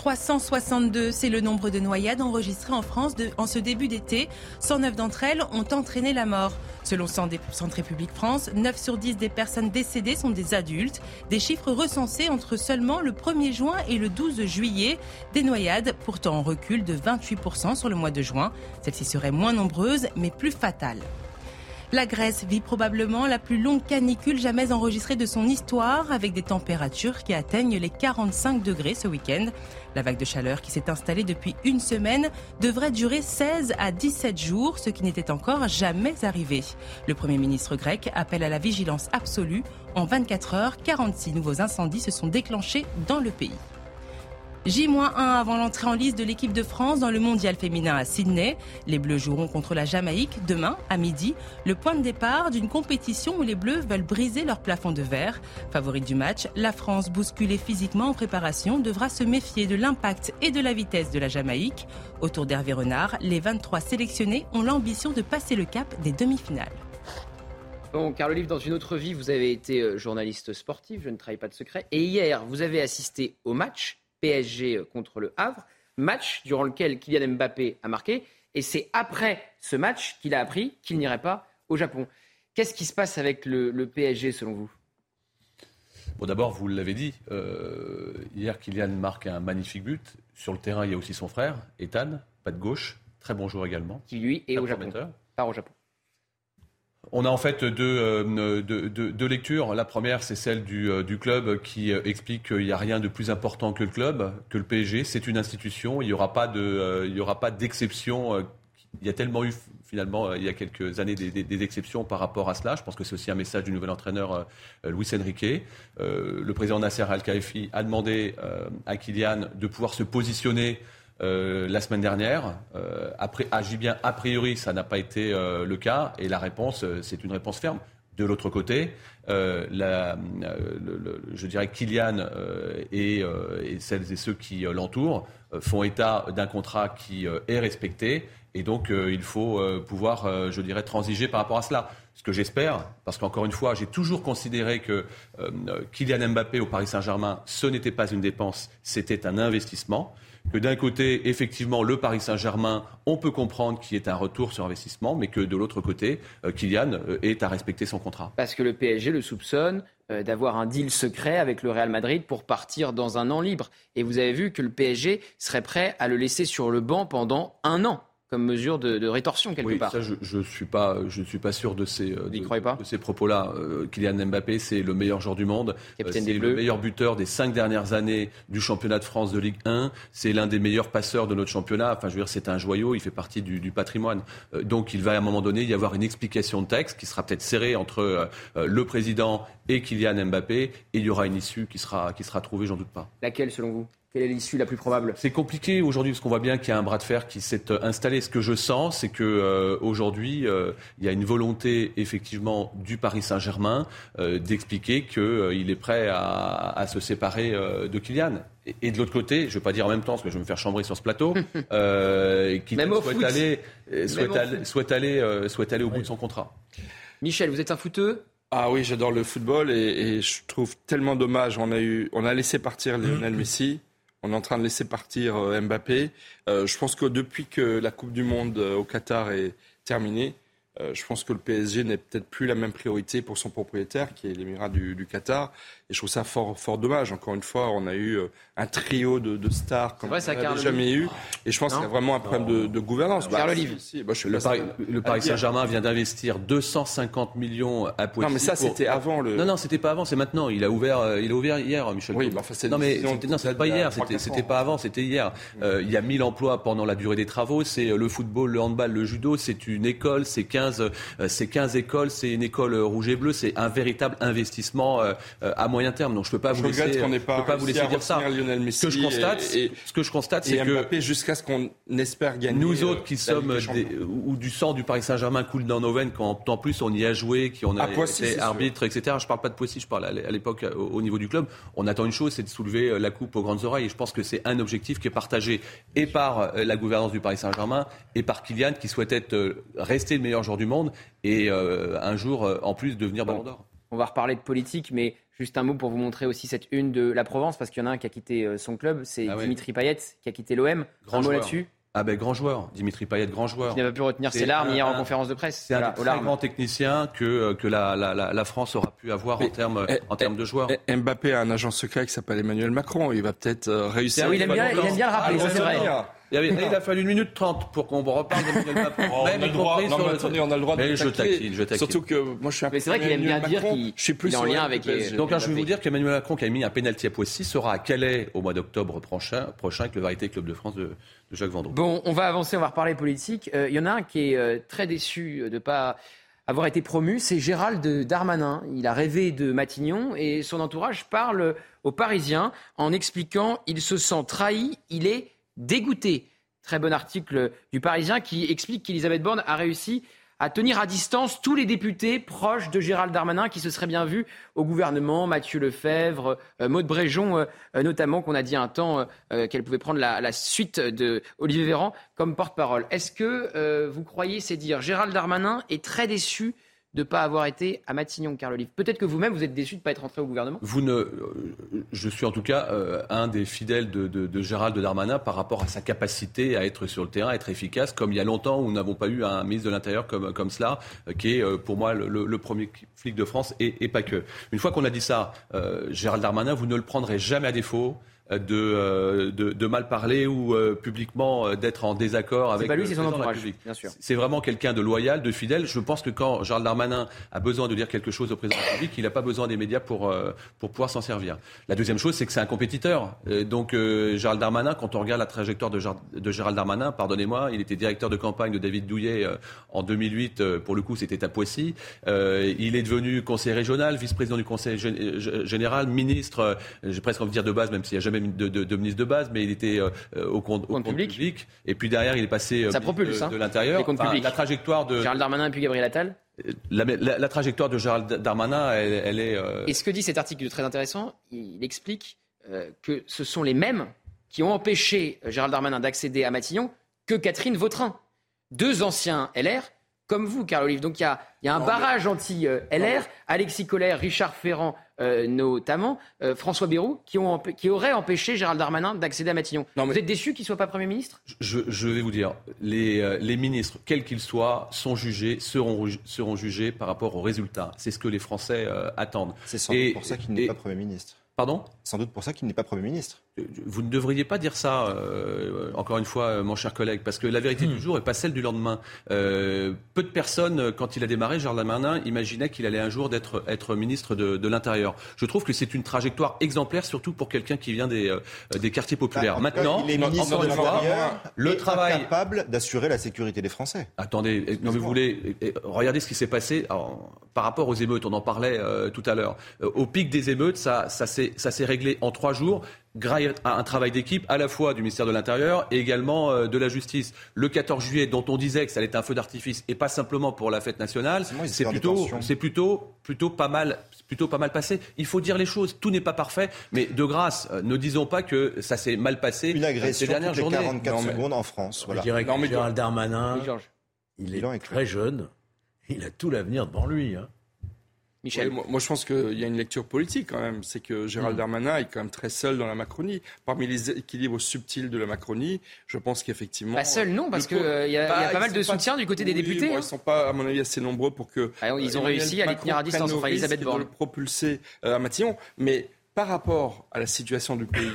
362, c'est le nombre de noyades enregistrées en France en ce début d'été. 109 d'entre elles ont entraîné la mort. Selon Santé publique France, 9 sur 10 des personnes décédées sont des adultes. Des chiffres recensés entre seulement le 1er juin et le 12 juillet. Des noyades pourtant en recul de 28% sur le mois de juin. Celles-ci seraient moins nombreuses mais plus fatales. La Grèce vit probablement la plus longue canicule jamais enregistrée de son histoire, avec des températures qui atteignent les 45 degrés ce week-end. La vague de chaleur qui s'est installée depuis une semaine devrait durer 16 à 17 jours, ce qui n'était encore jamais arrivé. Le Premier ministre grec appelle à la vigilance absolue. En 24 heures, 46 nouveaux incendies se sont déclenchés dans le pays. J-1 avant l'entrée en liste de l'équipe de France dans le mondial féminin à Sydney. Les Bleus joueront contre la Jamaïque demain à midi, le point de départ d'une compétition où les Bleus veulent briser leur plafond de verre. Favorite du match, la France, bousculée physiquement en préparation, devra se méfier de l'impact et de la vitesse de la Jamaïque. Autour d'Hervé Renard, les 23 sélectionnés ont l'ambition de passer le cap des demi-finales. Bon, Carl Olive, dans une autre vie, vous avez été euh, journaliste sportif, je ne travaille pas de secret. Et hier, vous avez assisté au match PSG euh, contre le Havre, match durant lequel Kylian Mbappé a marqué. Et c'est après ce match qu'il a appris qu'il n'irait pas au Japon. Qu'est-ce qui se passe avec le, PSG selon vous? Bon, d'abord, vous l'avez dit, euh, hier, Kylian marque un magnifique but. Sur le terrain, il y a aussi son frère, Ethan, pas de gauche, très bon joueur également. Qui lui est au Japon. Pas au Japon. On a en fait euh, deux, lectures. La première, c'est celle du, euh, club qui euh, explique qu'il n'y a rien de plus important que le club, que le PSG. C'est une institution. Il n'y aura pas d'exception. il y a tellement eu finalement il y a quelques années des, exceptions par rapport à cela. Je pense que c'est aussi un message du nouvel entraîneur Luis Enrique. le président Nasser Al-Khelaifi a demandé à Kylian de pouvoir se positionner euh, la semaine dernière. Euh, bien a priori, ça n'a pas été euh, le cas. Et la réponse, c'est une réponse ferme. De l'autre côté, je dirais Kylian et, et, celles et ceux qui l'entourent font état d'un contrat qui est respecté. Et donc, il faut pouvoir, je dirais, transiger par rapport à cela. Ce que j'espère, parce qu'encore une fois, j'ai toujours considéré que Kylian Mbappé au Paris Saint-Germain, ce n'était pas une dépense, c'était un investissement que d'un côté, effectivement, le Paris Saint-Germain, on peut comprendre qu'il y ait un retour sur investissement, mais que de l'autre côté, euh, Kylian euh, est à respecter son contrat. Parce que le PSG le soupçonne euh, d'avoir un deal secret avec le Real Madrid pour partir dans un an libre. Et vous avez vu que le PSG serait prêt à le laisser sur le banc pendant un an comme mesure de, rétorsion quelque oui, part. Ça, je ne suis pas, je suis pas sûr de ces, euh, de, pas ces propos-là. Euh, Kylian Mbappé, c'est le meilleur joueur du monde, euh, c'est le meilleur buteur des cinq dernières années du championnat de France de Ligue 1. C'est l'un des meilleurs passeurs de notre championnat. Enfin, je veux dire, c'est un joyau. Il fait partie du, du patrimoine. donc, il va à un moment donné y avoir une explication de texte qui sera peut-être serrée entre le président et Kylian Mbappé, et il y aura une issue qui sera, qui sera trouvée, j'en doute pas. Laquelle, selon vous? Quelle est l'issue la plus probable? C'est compliqué aujourd'hui parce qu'on voit bien qu'il y a un bras de fer qui s'est euh, installé. Ce que je sens, c'est que euh, aujourd'hui, euh, il y a une volonté effectivement du Paris Saint-Germain d'expliquer qu'il est prêt à, se séparer de Kylian. Et, de l'autre côté, je ne vais pas dire en même temps, parce que je vais me faire chambrer sur ce plateau, qui souhaite aller, souhaite, aller, souhaite aller au bout de son contrat. Michel, vous êtes un footeux? Ah oui, j'adore le football et, je trouve tellement dommage. On a eu, on a laissé partir Lionel Messi. On est en train de laisser partir euh, Mbappé. Euh, je pense que depuis que la Coupe du Monde euh, au Qatar est terminée, je pense que le PSG n'est peut-être plus la même priorité pour son propriétaire, qui est l'Émirat du, Qatar. Et je trouve ça fort, fort dommage. Encore une fois, on a eu un trio de, stars comme on n'a jamais eu. Et je pense qu'il y a vraiment un problème de, gouvernance. Bah, le, Paris, Saint-Germain vient d'investir 250 millions à Poitiers. Non, mais ça, c'était avant le. Non, non, c'était pas avant, c'est maintenant. Il a ouvert, euh, il a ouvert hier, Michel. Oui, enfin, non, mais non, c'était pas hier, c'était pas avant, c'était hier. Euh, il y a 1000 emplois pendant la durée des travaux. C'est euh, le football, le handball, le judo. C'est une école, c'est 15, c'est 15 écoles, c'est une école rouge et bleu. C'est un véritable investissement à moyen terme. Donc je peux pas vous laisser, je peux pas vous laisser dire ça. Ce que je constate, ce que je constate, c'est que jusqu'à ce qu'on espère gagner. Nous autres qui sommes ou du sang du Paris Saint-Germain coule dans nos veines quand en plus on y a joué, qui on a été arbitre, etc. Je parle pas de Poissy, je parle à l'époque au, niveau du club. On attend une chose, c'est de soulever euh, la coupe aux grandes oreilles. Et je pense que c'est un objectif qui est partagé et par euh, la gouvernance du Paris Saint-Germain et par Kylian qui souhaite être euh, rester le meilleur joueur du monde et un jour en plus devenir Ballon d'Or. On va reparler de politique, mais Juste un mot pour vous montrer aussi cette une de la Provence, parce qu'il y en a un qui a quitté euh, son club, c'est ah Dimitri Payet qui a quitté l'OM. Grand mot là-dessus? Ah ben grand joueur, Dimitri Payet, grand joueur. Il n'a pas pu retenir ses larmes hier en conférence de presse. C'est un très grand technicien que, euh, que la, la, la, France aura pu avoir en termes Eh, en termes de joueurs. Eh, Mbappé a un agent secret qui s'appelle Emmanuel Macron. Il va peut-être euh, réussir. Ah oui, il aime bien- il aime bien le rappeler, ça, c'est vrai. Il, avait- il a fallu une minute trente pour qu'on reparle d'Emmanuel Macron. Oh, on a le droit, non, mais attendez, on a le droit de Mais je taquine, je taquine. Surtout que moi je suis un Mais c'est vrai qu'il aime bien dire qu'il- je suis plus qu'il est en lien avec-. Donc, je vais vous dire qu'Emmanuel Macron, qui a mis un pénalty à Poissy, sera à Calais au mois d'octobre prochain, prochain avec le Variété Club de France de, de Jacques Vendroux. Bon, on va avancer, on va reparler politique. Euh, Il y en a un qui est euh, très déçu de ne pas avoir été promu, c'est Gérald Darmanin. Il a rêvé de Matignon et son entourage parle aux Parisiens en expliquant il se sent trahi, il est dégoûté. Très bon article du Parisien qui explique qu'Elisabeth Borne a réussi à tenir à distance tous les députés proches de Gérald Darmanin qui se seraient bien vus au gouvernement, Mathieu Lefebvre, euh, Maud Bréjon euh, euh, notamment, qu'on a dit un temps qu'elle pouvait prendre la, suite de Olivier Véran comme porte-parole. Est-ce que vous croyez, c'est dire, Gérald Darmanin est très déçu de ne pas avoir été à Matignon, Carl Olive Peut-être que vous-même, vous êtes déçu de ne pas être rentré au gouvernement Vous ne, euh, je suis en tout cas euh, un des fidèles de, de, Gérald Darmanin par rapport à sa capacité à être sur le terrain, à être efficace, comme il y a longtemps où nous n'avons pas eu un ministre de l'Intérieur comme, cela, euh, qui est pour moi le, le- le premier flic de France et, et pas que. Une fois qu'on a dit ça, Gérald Darmanin, vous ne le prendrez jamais à défaut de, euh, de, de mal parler ou euh, publiquement euh, d'être en désaccord avec pas lui, le son de la entourage, République. bien sûr. C'est vraiment quelqu'un de loyal, de fidèle. Je pense que quand Gérald Darmanin a besoin de dire quelque chose au président de la République, il n'a pas besoin des médias pour, euh, pour pouvoir s'en servir. La deuxième chose, c'est que c'est un compétiteur. Euh, donc euh, Gérald Darmanin, quand on regarde la trajectoire de, Gérald- de Gérald Darmanin, pardonnez-moi, il était directeur de campagne de David Douillet euh, en 2008. euh, pour le coup, c'était à Poissy. Euh, il est devenu conseiller régional, vice-président du conseil gé- gé- général, ministre, euh, j'ai presque envie de dire de base, même s'il n'y a jamais de, de- de ministre de base, mais il était euh, euh, au compte, au Compte compte public. public. Et puis derrière, il est passé euh, Ça propulse, de, hein, de l'Intérieur. Enfin, la trajectoire de Gérald Darmanin et puis Gabriel Attal la, la- la trajectoire de Gérald Darmanin, elle, elle est. euh, Et ce que dit cet article très intéressant, il explique euh, que ce sont les mêmes qui ont empêché euh, Gérald Darmanin d'accéder à Matignon que Catherine Vautrin. Deux anciens LR, comme vous, Carl Olive. Donc il y a, il y a un Non, mais- barrage anti-LR, Alexis Collère, Richard Ferrand euh, notamment, euh, François Bayrou, qui, ont empê- qui auraient empêché Gérald Darmanin d'accéder à Matignon. Non, mais- Vous êtes déçu qu'il ne soit pas Premier ministre? Je, je vais vous dire, les, euh, les ministres, quels qu'ils soient, sont jugés, seront, jugés par rapport aux résultats. C'est ce que les Français euh, attendent. C'est sans Et- doute pour ça qu'il n'est et- pas Premier ministre. Pardon? Sans doute pour ça qu'il n'est pas Premier ministre. Vous ne devriez pas dire ça, euh, encore une fois, euh, mon cher collègue, parce que la vérité du jour n'est pas celle du lendemain. Euh, peu de personnes, quand il a démarré, Gérald Darmanin, imaginaient qu'il allait un jour d'être être ministre de, de l'Intérieur. Je trouve que c'est une trajectoire exemplaire, surtout pour quelqu'un qui vient des, euh, des quartiers populaires. Bah, Maintenant, il est ministre encore de une fois, le travail. incapable d'assurer la sécurité des Français. Attendez, non mais vous voulez, regardez ce qui s'est passé alors, par rapport aux émeutes, on en parlait euh, tout à l'heure. Euh, au pic des émeutes, ça, ça s'est ça s'est réglé en trois jours à un travail d'équipe à la fois du ministère de l'Intérieur et également euh, de la Justice. Le 14 juillet, dont on disait que ça allait être un feu d'artifice et pas simplement pour la fête nationale, c'est plutôt, détention. c'est plutôt, plutôt pas mal, plutôt pas mal passé. Il faut dire les choses. Tout n'est pas parfait, mais de grâce, euh, ne disons pas que ça s'est mal passé Une euh, agression ces dernières toutes les journées. 44 Non, mais- secondes en France. Voilà. Je dirais que Non, mais- Gérald Darmanin, Oui, il est très jeune. Il a tout l'avenir devant lui. hein. Michel. Oui, moi, moi, je pense qu'il y a une lecture politique quand même. C'est que Gérald Darmanin est quand même très seul dans la Macronie. Parmi les équilibres subtils de la Macronie, je pense qu'effectivement. Pas seul, non, parce qu'il co- y, a- il y a Bah, pas mal de soutien du côté des Oui, députés. bon, hein. Ils ne sont pas, à mon avis, assez nombreux pour que. Ah, ils ont euh, réussi à les tenir à distance, enfin, Elisabeth Borne. le propulser euh, à Matignon. Mais par rapport à la situation du pays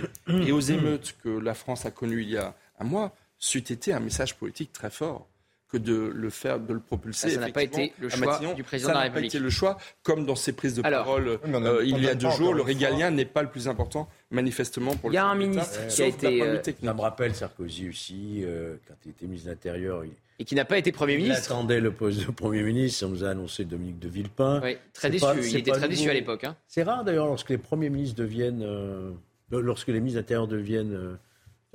et aux émeutes que la France a connues il y a un mois, c'eût été un message politique très fort que de le faire, de le propulser. Ça, ça n'a pas été le choix Matignon. du président Ça de la n'a pas République. été le choix, comme dans ses prises de Alors, parole euh, il y a deux jours. Le régalien n'est pas le plus important, manifestement, pour Il y a le un ministre qui a été, euh. Ça me rappelle Sarkozy aussi, euh, quand il était ministre de l'Intérieur. Il, Et qui n'a pas été Premier il ministre. attendait le poste de Premier ministre. On nous a annoncé Dominique de Villepin. Oui, très déçu. pas- il était très déçu à l'époque. hein. C'est rare d'ailleurs lorsque les premiers ministres deviennent. euh, lorsque les ministres de l'Intérieur deviennent.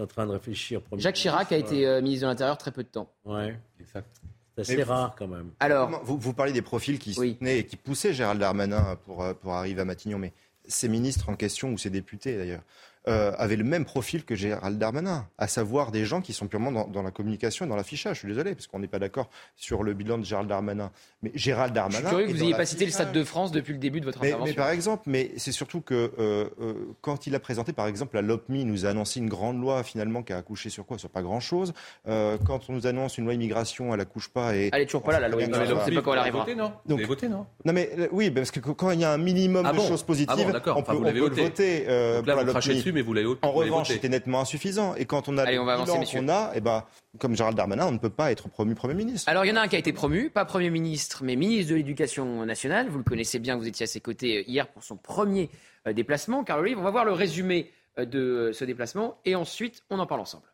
Euh, en train de réfléchir. Jacques Chirac a ministre, été euh, ministre de l'Intérieur très peu de temps. euh, Ouais, Exact. c'est assez rare quand même. Alors, Vous, vous parlez des profils qui Oui. soutenaient et qui poussaient Gérald Darmanin pour, euh, pour arriver à Matignon, mais ces ministres en question, ou ces députés d'ailleurs, euh, avaient le même profil que Gérald Darmanin, à savoir des gens qui sont purement dans, la communication et dans l'affichage. Je suis désolé, parce qu'on n'est pas d'accord sur le bilan de Gérald Darmanin. Mais Gérald Darmanin. Je suis curieux que vous n'ayez pas cité le Stade de France depuis le début de votre intervention. Mais par exemple, mais c'est surtout que euh, euh, quand il a présenté, par exemple, la LOPMI, nous a annoncé une grande loi finalement qui a accouché sur quoi? Sur pas grand-chose. quand on nous annonce une loi immigration, elle accouche pas. Et elle est toujours pas là, la loi immigration. On ne sait pas quand elle arrivera. non? Donc, vous voté, non? Non, mais oui, parce que quand il y a un minimum ah de choses positives, ah on peut, on peut le voter. Donc là, dessus, mais vous l'avez En revanche, c'était nettement insuffisant. Et quand on a Allez, le bilan qu'on a, eh ben, comme Gérald Darmanin, on ne peut pas être promu Premier ministre. Alors, il y en a un qui a été promu, pas Premier ministre, mais ministre de l'Éducation nationale. Vous le connaissez bien, vous étiez à ses côtés euh, hier pour son premier euh, déplacement. Carl Olive, on va voir le résumé euh, de ce déplacement et ensuite, on en parle ensemble.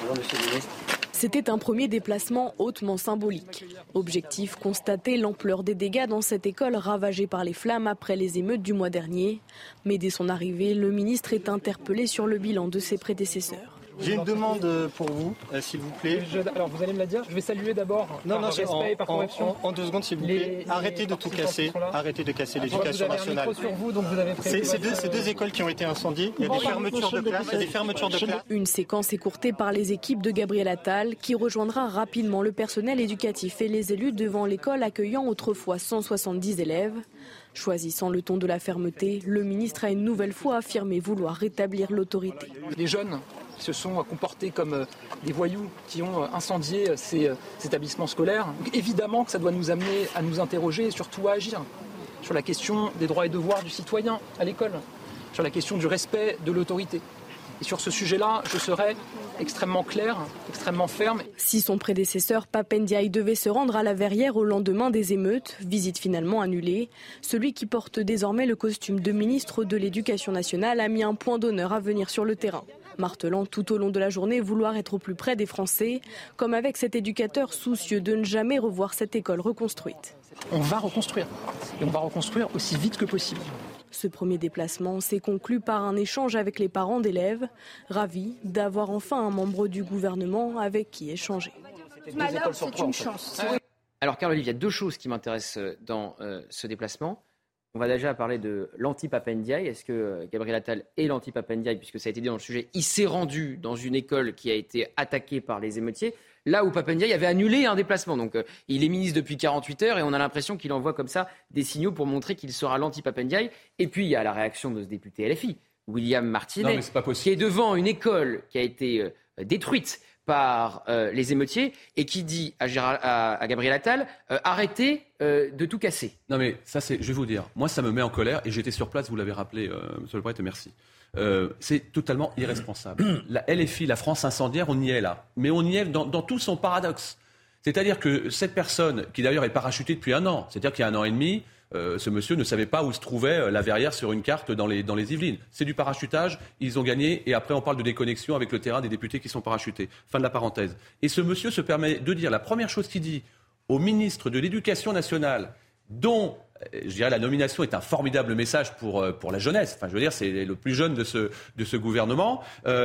Bonjour, monsieur le ministre. C'était un premier déplacement hautement symbolique. Objectif, constater l'ampleur des dégâts dans cette école ravagée par les flammes après les émeutes du mois dernier. Mais dès son arrivée, le ministre est interpellé sur le bilan de ses prédécesseurs. J'ai une demande pour vous, euh, s'il vous plaît. alors vous allez me la dire. Je vais saluer d'abord. Non, non, respect en, par corruption. En, deux secondes, s'il vous plaît. Arrêtez de tout casser. Arrêtez de casser l'éducation nationale. C'est deux, deux, écoles qui ont été incendiées. Il y a des fermetures de classes. Il y a des fermetures de classes. Une séquence écourtée par les équipes de Gabriel Attal, qui rejoindra rapidement le personnel éducatif et les élus devant l'école accueillant autrefois 170 élèves. Choisissant le ton de la fermeté, le ministre a une nouvelle fois affirmé vouloir rétablir l'autorité. Les jeunes se sont comportés comme euh, des voyous qui ont euh, incendié euh, ces, établissements scolaires. évidemment que ça doit nous amener à nous interroger et surtout à agir sur la question des droits et devoirs du citoyen à l'école, sur la question du respect de l'autorité. Et sur ce sujet-là, je serai extrêmement clair, extrêmement ferme. Si son prédécesseur Papendiaï devait se rendre à la Verrière au lendemain des émeutes, visite finalement annulée, celui qui porte désormais le costume de ministre de l'Éducation nationale a mis un point d'honneur à venir sur le terrain martelant tout au long de la journée vouloir être au plus près des Français, comme avec cet éducateur soucieux de ne jamais revoir cette école reconstruite. On va reconstruire, et on va reconstruire aussi vite que possible. Ce premier déplacement s'est conclu par un échange avec les parents d'élèves, ravis d'avoir enfin un membre du gouvernement avec qui échanger. c'est une chance. Alors, Carl Olivier, il y a deux choses qui m'intéressent dans euh, ce déplacement. On va déjà parler de l'anti-Papendiaï. Est-ce que euh, Gabriel Attal est l'anti-Papendiaï, puisque ça a été dit dans le sujet Il s'est rendu dans une école qui a été attaquée par les émeutiers, là où Papendiaï avait annulé un déplacement. Donc euh, il est ministre depuis 48 heures et on a l'impression qu'il envoie comme ça des signaux pour montrer qu'il sera l'anti-Papendiaï. Et puis il y a la réaction de ce député LFI, William Martinet, qui est devant une école qui a été euh, détruite par euh, les émeutiers et qui dit à, à, Gabriel Attal euh, arrêtez euh, de tout casser. Non mais ça c'est, je vais vous dire, moi ça me met en colère et j'étais sur place, vous l'avez rappelé, Monsieur Le Bret, merci. c'est totalement irresponsable. La LFI, la France incendiaire, on y est là, mais on y est dans, dans tout son paradoxe. C'est-à-dire que cette personne, qui d'ailleurs est parachutée depuis un an, c'est-à-dire qu'il y a un an et demi, euh, ce monsieur ne savait pas où se trouvait euh, la verrière sur une carte dans les, Yvelines. C'est du parachutage, ils ont gagné, et après on parle de déconnexion avec le terrain des députés qui sont parachutés. Fin de la parenthèse. Et ce monsieur se permet de dire, la première chose qu'il dit au ministre de l'Éducation nationale, dont euh, je dirais la nomination est un formidable message pour, pour la jeunesse. Enfin, je veux dire, c'est le plus jeune de ce, gouvernement.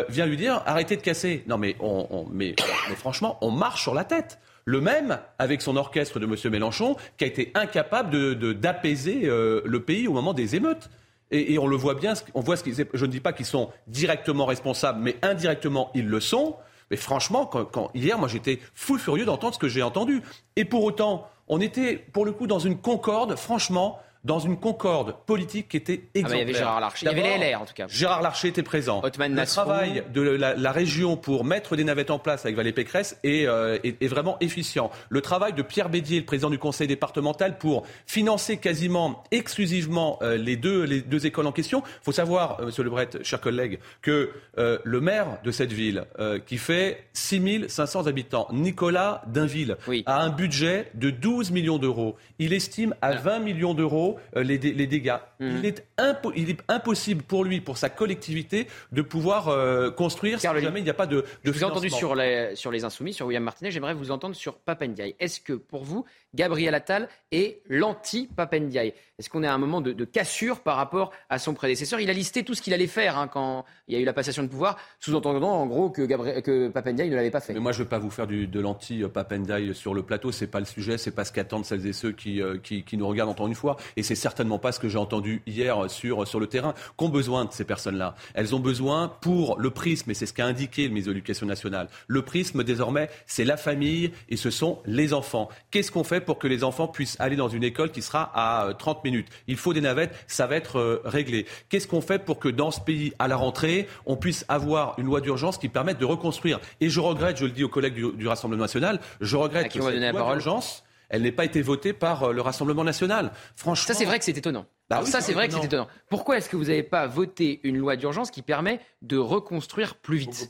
vient lui dire arrêtez de casser. Non, mais, on, mais, mais franchement, on marche sur la tête. Le même avec son orchestre de M. Mélenchon, qui a été incapable d'apaiser de, euh, le pays au moment des émeutes. Et, on le voit bien, on voit ce qu'ils. Je ne dis pas qu'ils sont directement responsables, mais indirectement ils le sont. Mais franchement, quand, hier, moi j'étais fou furieux d'entendre ce que j'ai entendu. Et pour autant, on était pour le coup dans une concorde, franchement, dans une concorde politique qui était exemplaire. Ah il y avait Gérard Larcher. Il y avait les LR en tout cas. Gérard Larcher était présent. le travail de la, région pour mettre des navettes en place avec Valérie Pécresse euh, est, vraiment efficient. Le travail de Pierre Bédier, le président du conseil départemental, pour financer quasiment exclusivement euh, les, deux, les deux écoles en question. Il faut savoir, euh, Monsieur Lebret, chers collègues, que le maire de cette ville, qui fait 6500 habitants, Nicolas Dainville, a un budget de 12 millions d'euros. Il estime à 20 ah. millions d'euros euh, les, dégâts. Hmm. Il, est il, est impossible pour lui, pour sa collectivité, de pouvoir euh, construire si jamais il n'y a pas de, de Je vous ai entendu sur les, sur les Insoumis, sur William Martinet, j'aimerais vous entendre sur Papendiaï. Est-ce que pour vous, Gabriel Attal est l'anti-Papendiaï? Est-ce qu'on est à un moment de, cassure par rapport à son prédécesseur? Il a listé tout ce qu'il allait faire hein, quand il y a eu la passation de pouvoir, sous-entendant en gros que, Gabriel, que Papendiaï ne l'avait pas fait. Mais moi, je ne veux pas vous faire du, de l'anti-Papendiaï sur le plateau, c'est pas le sujet, c'est pas ce qu'attendent celles et ceux qui, euh, qui, qui nous regardent encore une fois. Et c'est certainement pas ce que j'ai entendu entendu hier sur, sur le terrain, qu'ont besoin de ces personnes-là? Elles ont besoin pour le prisme, et c'est ce qu'a indiqué le ministre de l'Éducation nationale, le prisme désormais, c'est la famille et ce sont les enfants. Qu'est-ce qu'on fait pour que les enfants puissent aller dans une école qui sera à 30 euh, minutes? Il faut des navettes, ça va être euh, réglé. Qu'est-ce qu'on fait pour que dans ce pays, à la rentrée, on puisse avoir une loi d'urgence qui permette de reconstruire? Et je regrette, je le dis aux collègues du, Rassemblement national, je regrette que cette loi d'urgence elle n'ait pas été votée par euh, le Rassemblement national. Franchement, ça c'est vrai que c'est étonnant. Bah ça c'est vrai que c'est étonnant. Pourquoi est-ce que vous n'avez pas voté une loi d'urgence qui permet de reconstruire plus vite.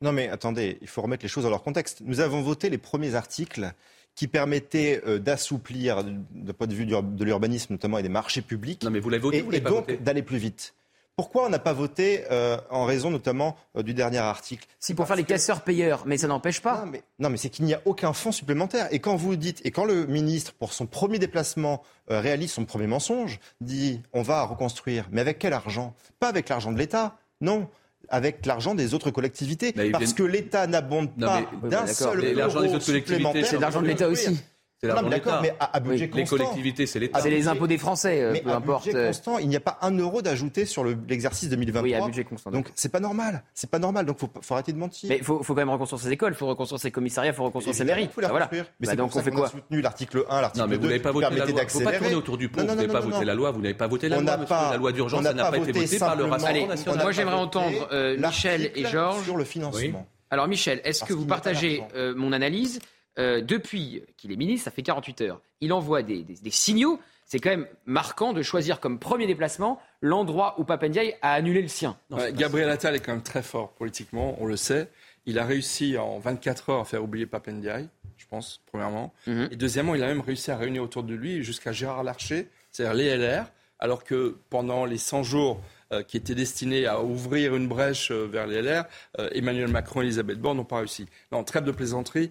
Non mais attendez, il faut remettre les choses dans leur contexte. Nous avons voté les premiers articles qui permettaient euh, d'assouplir, d'un point de vue de l'urbanisme notamment et des marchés publics, non, mais vous voté, et, donc d'aller plus vite. Pourquoi on n'a pas voté euh, en raison notamment euh, du dernier article? Si pour faire les casseurs-payeurs, mais ça n'empêche pas. Non, mais, non, mais c'est qu'il n'y a aucun fonds supplémentaire. Et quand vous dites, et quand le ministre, pour son premier déplacement, réalise son premier mensonge, dit on va reconstruire, mais avec quel argent? Pas avec l'argent de l'État, non avec l'argent des autres collectivités. parce que l'État n'abonde pas d'un seul euro L'argent des autres collectivités, c'est l'argent de l'État aussi. C'est d'accord, mais à, budget constant. Les collectivités, c'est l'État. c'est les impôts des Français, euh, mais peu à importe. budget constant, il n'y a pas un euro d'ajouté sur l'exercice 2023. Oui, à budget constant. Donc c'est pas normal. C'est pas normal. Donc faut, faut arrêter de mentir. Mais il faut, faut, quand même reconstruire ses écoles, il faut reconstruire ses commissariats, il faut reconstruire ses mairies. Faut la voilà. Mais bah, donc on fait quoi a soutenu l'article 1, l'article 2. Non, mais vous n'avez pas voté la loi. Faut pas tourner autour du pot. Vous n'avez pas voté la loi. Vous n'avez pas voté la loi. La loi d'urgence, ça n'a pas été votée par le Rassemblement national. Moi, j'aimerais entendre euh, Michel et Georges sur le financement. Alors Michel, est-ce que vous partagez euh, mon analyse euh, depuis qu'il est ministre, ça fait 48 heures, il envoie des, signaux. C'est quand même marquant de choisir comme premier déplacement l'endroit où Papendiaï a annulé le sien. Gabriel Attal est quand même très fort politiquement, on le sait. Il a réussi en 24 heures à faire oublier Papendiaï, je pense, premièrement. Mhm. Et deuxièmement, il a même réussi à réunir autour de lui jusqu'à Gérard Larcher, c'est-à-dire les LR, alors que pendant les 100 jours qui était destiné à ouvrir une brèche euh, vers les LR, euh, Emmanuel Macron et Elisabeth Borne n'ont pas réussi. Non, trêve de plaisanterie.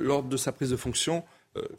lors de sa prise de fonction,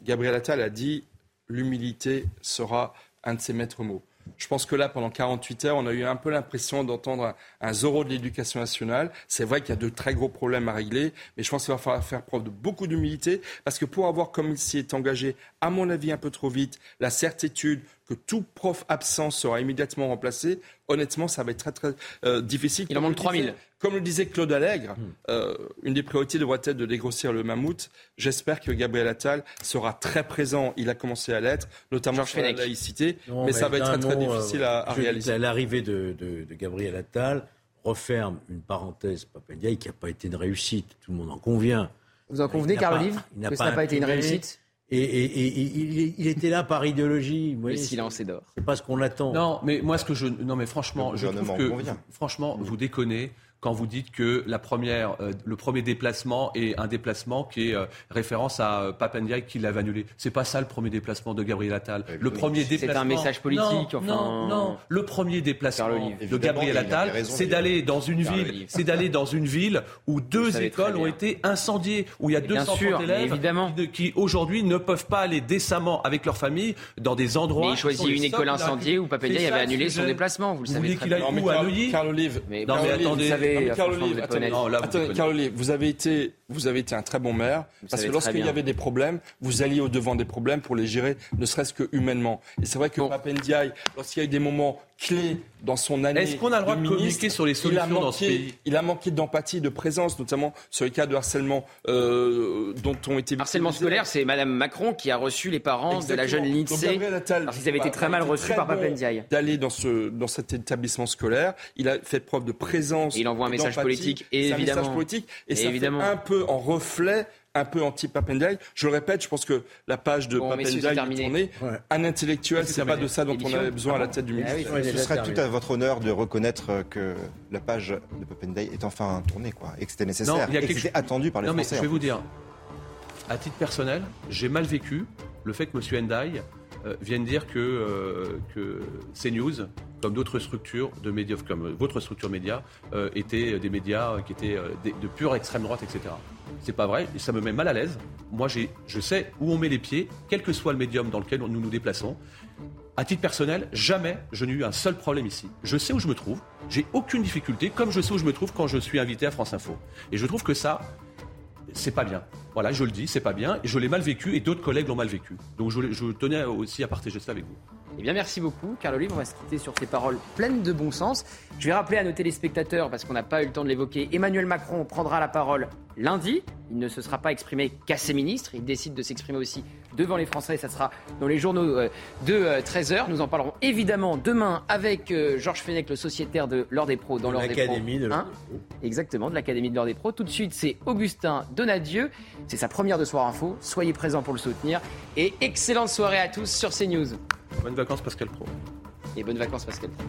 Gabriel Attal a dit l'humilité sera un de ses maîtres mots. Je pense que là, pendant 48 heures, on a eu un peu l'impression d'entendre un, Zorro de l'éducation nationale. C'est vrai qu'il y a de très gros problèmes à régler, mais je pense qu'il va falloir faire preuve de beaucoup d'humilité, parce que pour avoir, comme il s'y est engagé, à mon avis, un peu trop vite, la certitude que tout prof absent sera immédiatement remplacé, honnêtement, ça va être très très euh, difficile. Il en manque 3000. Comme le disait Claude Allègre, hmm. euh, une des priorités devrait être de dégrossir le mammouth. J'espère que Gabriel Attal sera très présent. Il a commencé à l'être, notamment sur la laïcité, mais, ça va être très, très difficile à, à réaliser. L'arrivée de, de, de, Gabriel Attal referme une parenthèse Papendiaï qui n'a pas été une réussite. Tout le monde en convient. Vous en convenez, Carl Olive, que ça n'a pas été une réussite et, il, était là par idéologie. Le silence est d'or. C'est pas ce qu'on attend. Non, mais moi, ce que je. Non, mais franchement, je trouve que. Franchement, vous déconnez quand vous dites que la première, euh, le premier déplacement est un déplacement qui est euh, référence à euh, Papendiaï qui l'avait annulé. C'est pas ça le premier déplacement de Gabriel Attal. Le premier déplacement. C'est un message politique. Non, enfin... non, Le premier déplacement de Gabriel Attal, c'est d'aller dans une ville, c'est d'aller dans une ville où deux écoles ont été incendiées, où il y a 200 élèves évidemment. qui, aujourd'hui ne peuvent pas aller décemment avec leur famille dans des endroits. Mais il choisit une école incendiée où Papendiaï avait annulé son déplacement. Vous le savez très bien. Carl Olive. Non mais attendez. Carl vous avez été, vous avez été un très bon maire parce que lorsqu'il y avait des problèmes, vous alliez au devant des problèmes pour les gérer, ne serait-ce que humainement. Et c'est vrai que bon. Papendiaï, lorsqu'il y a eu des moments clé dans son année. Est-ce qu'on a le droit de, communiquer sur les solutions manqué, dans ce pays Il a manqué d'empathie, de présence, notamment sur les cas de harcèlement euh, dont ont été Harcèlement scolaire, c'est Madame Macron qui a reçu les parents de la jeune lycée parce qu'ils avaient été très mal reçus par Papendiaï. D'aller dans, ce, dans cet établissement scolaire, il a fait preuve de présence. il envoie un message politique, évidemment. Un message politique, et, ça évidemment. fait un peu en reflet un peu anti-Papendale. Je le répète, je pense que la page de bon, est tournée. Un intellectuel, c'est pas de ça dont on avait besoin à la tête du ah ministère. ce serait tout à votre honneur de reconnaître que la page de Papendale est enfin tournée, quoi, et que c'était nécessaire, et que c'était attendu par les non, Français. Mais je vais vous dire, à titre personnel, j'ai mal vécu le fait que M. Ndai euh, vienne dire que, euh, que CNews, comme d'autres structures de médias, comme votre structure média, euh, étaient des médias qui étaient de pure extrême droite, etc. C'est pas vrai, et ça me met mal à l'aise. Moi, je sais où on met les pieds, quel que soit le médium dans lequel nous nous déplaçons. À titre personnel, jamais je n'ai eu un seul problème ici. Je sais où je me trouve, j'ai aucune difficulté, comme je sais où je me trouve quand je suis invité à France Info. Et je trouve que ça, c'est pas bien. Voilà, je le dis, c'est pas bien. Je l'ai mal vécu et d'autres collègues l'ont mal vécu. Donc je, je tenais aussi à partager ça avec vous. Eh bien, merci beaucoup, Carl Olive. On va se quitter sur ces paroles pleines de bon sens. Je vais rappeler à nos téléspectateurs, parce qu'on n'a pas eu le temps de l'évoquer, Emmanuel Macron prendra la parole lundi. Il ne se sera pas exprimé qu'à ses ministres. Il décide de s'exprimer aussi devant les Français. Ça sera dans les journaux euh, de 13h. Euh, Nous en parlerons évidemment demain avec euh, Georges Fenech, le sociétaire de l'Ordre des Pros dans l'Ordre des Pros. de hein Exactement, de l'Académie de l'Ordre des Pros. Tout de suite, c'est Augustin Donadieu. C'est sa première de Soir Info. Soyez présents pour le soutenir. Et excellente soirée à tous sur CNews. Bonnes vacances Pascal Pro. Et bonnes vacances Pascal Pro.